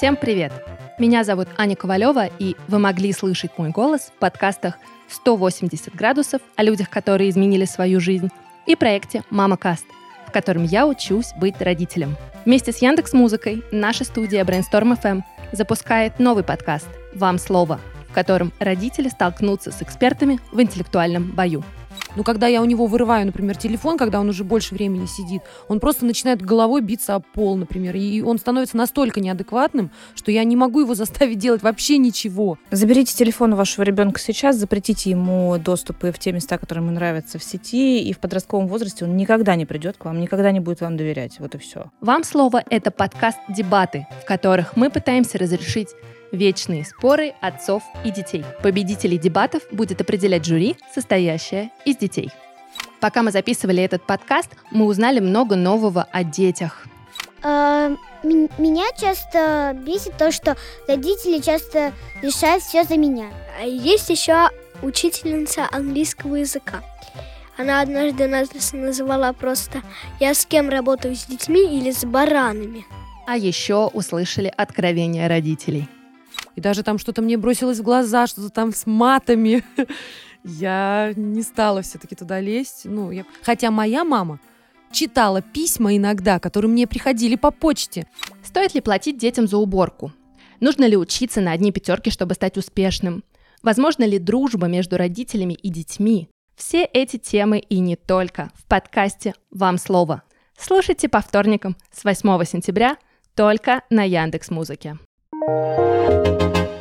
Всем привет! Меня зовут Аня Ковалева, и вы могли слышать мой голос в подкастах «180 градусов» о людях, которые изменили свою жизнь, и проекте «Мама Каст», в котором я учусь быть родителем. Вместе с Яндекс Музыкой наша студия Brainstorm FM запускает новый подкаст «Вам слово», в котором родители столкнутся с экспертами в интеллектуальном бою. Но когда я у него вырываю, например, телефон, когда он уже больше времени сидит, он просто начинает головой биться об пол, например. И он становится настолько неадекватным, что я не могу его заставить делать вообще ничего. Заберите телефон у вашего ребенка сейчас, запретите ему доступы в те места, которые ему нравятся в сети, и в подростковом возрасте он никогда не придет к вам, никогда не будет вам доверять. Вот и все. Вам слово – это подкаст «Дебаты», в которых мы пытаемся разрешить Вечные споры отцов и детей. Победителей дебатов будет определять жюри, состоящее из детей. Пока мы записывали этот подкаст, мы узнали много нового о детях. А, меня часто бесит то, что родители часто решают все за меня. А есть еще учительница английского языка. Она однажды нас называла просто «Я с кем работаю, с детьми или с баранами?» А еще услышали откровения родителей – и даже там что-то мне бросилось в глаза, что-то там с матами. Я не стала все-таки туда лезть. Ну, я... Хотя моя мама читала письма иногда, которые мне приходили по почте. Стоит ли платить детям за уборку? Нужно ли учиться на одни пятерки, чтобы стать успешным? Возможно ли дружба между родителями и детьми? Все эти темы и не только в подкасте «Вам слово». Слушайте по вторникам с 8 сентября только на Яндекс Музыке. Música